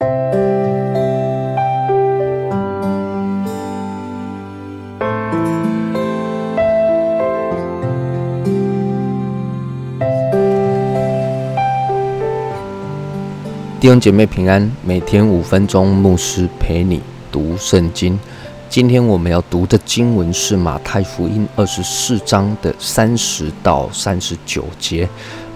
弟兄姐妹平安，每天五分钟，牧师陪你读圣经。今天我们要读的经文是马太福音二十四章的三十到三十九节。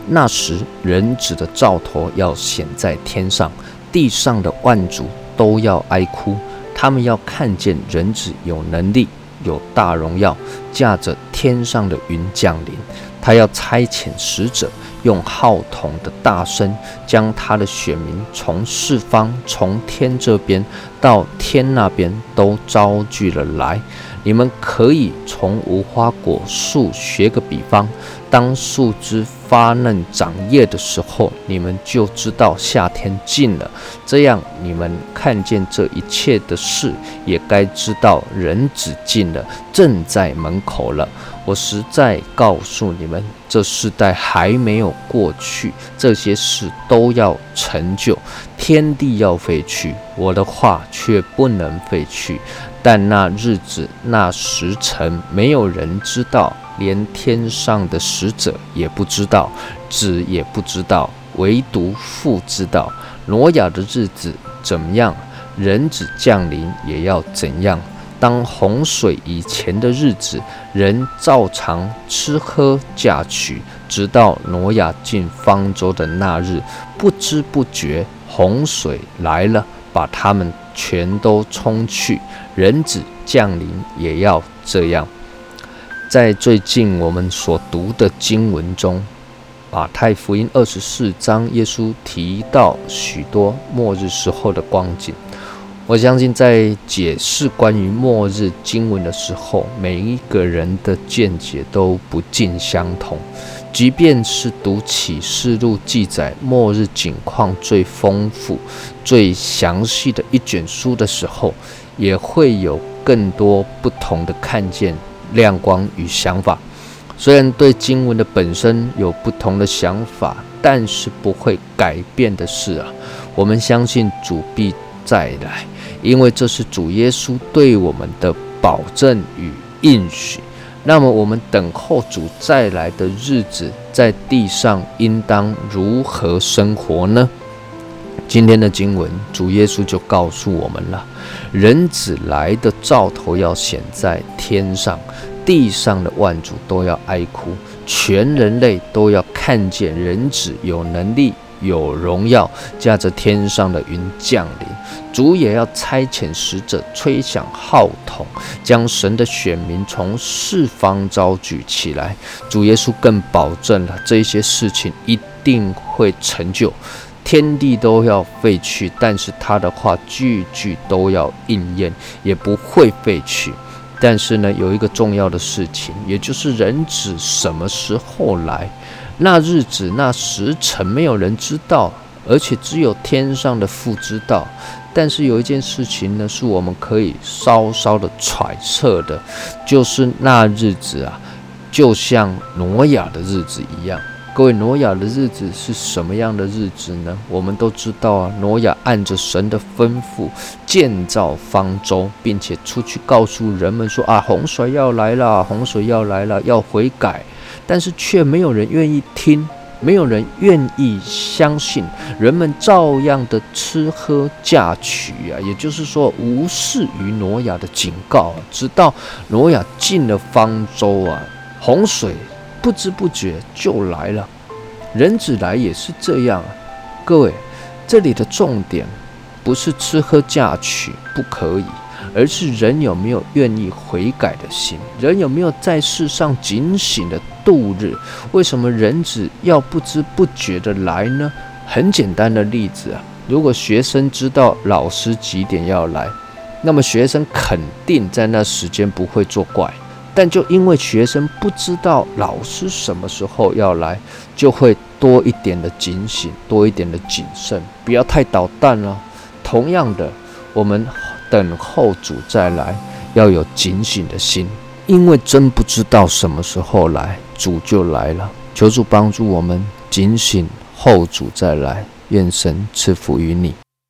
那时，人子的兆头要显在天上，地上的万族都要哀哭。他们要看见人子有能力、有大荣耀，驾着天上的云降临。他要差遣使者。用号筒的大声，将他的选民从四方、从天这边到天那边都招聚了来。你们可以从无花果树学个比方。当树枝发嫩长叶的时候，你们就知道夏天近了。这样，你们看见这一切的事，也该知道人子近了，正在门口了。我实在告诉你们，这世代还没有过去，这些事都要成就。天地要废去，我的话却不能废去。但那日子、那时辰，没有人知道。连天上的使者也不知道，子也不知道，唯独父知道。挪亚的日子怎么样，人子降临也要怎样。当洪水以前的日子，人照常吃喝嫁娶，直到挪亚进方舟的那日，不知不觉洪水来了，把他们全都冲去。人子降临也要这样。在最近我们所读的经文中，《马太福音》二十四章，耶稣提到许多末日时候的光景。我相信，在解释关于末日经文的时候，每一个人的见解都不尽相同。即便是读启示录记载末日景况最丰富、最详细的一卷书的时候，也会有更多不同的看见。亮光与想法，虽然对经文的本身有不同的想法，但是不会改变的是啊，我们相信主必再来，因为这是主耶稣对我们的保证与应许。那么我们等候主再来的日子，在地上应当如何生活呢？今天的经文，主耶稣就告诉我们了：人子来的兆头要显在天上，地上的万主都要哀哭，全人类都要看见人子有能力、有荣耀，驾着天上的云降临。主也要差遣使者吹响号筒，将神的选民从四方招聚起来。主耶稣更保证了这些事情一定会成就。天地都要废去，但是他的话句句都要应验，也不会废去。但是呢，有一个重要的事情，也就是人子什么时候来，那日子、那时辰，没有人知道，而且只有天上的父知道。但是有一件事情呢，是我们可以稍稍的揣测的，就是那日子啊，就像挪亚的日子一样。各位，挪亚的日子是什么样的日子呢？我们都知道啊，挪亚按着神的吩咐建造方舟，并且出去告诉人们说啊，洪水要来了，洪水要来了，要悔改。但是却没有人愿意听，没有人愿意相信，人们照样的吃喝嫁娶啊，也就是说无视于挪亚的警告，直到挪亚进了方舟啊，洪水。不知不觉就来了，人子来也是这样啊。各位，这里的重点不是吃喝嫁娶不可以，而是人有没有愿意悔改的心，人有没有在世上警醒的度日。为什么人子要不知不觉的来呢？很简单的例子啊，如果学生知道老师几点要来，那么学生肯定在那时间不会作怪。但就因为学生不知道老师什么时候要来，就会多一点的警醒，多一点的谨慎，不要太捣蛋了。同样的，我们等候主再来，要有警醒的心，因为真不知道什么时候来，主就来了。求主帮助我们警醒，后主再来。愿神赐福于你。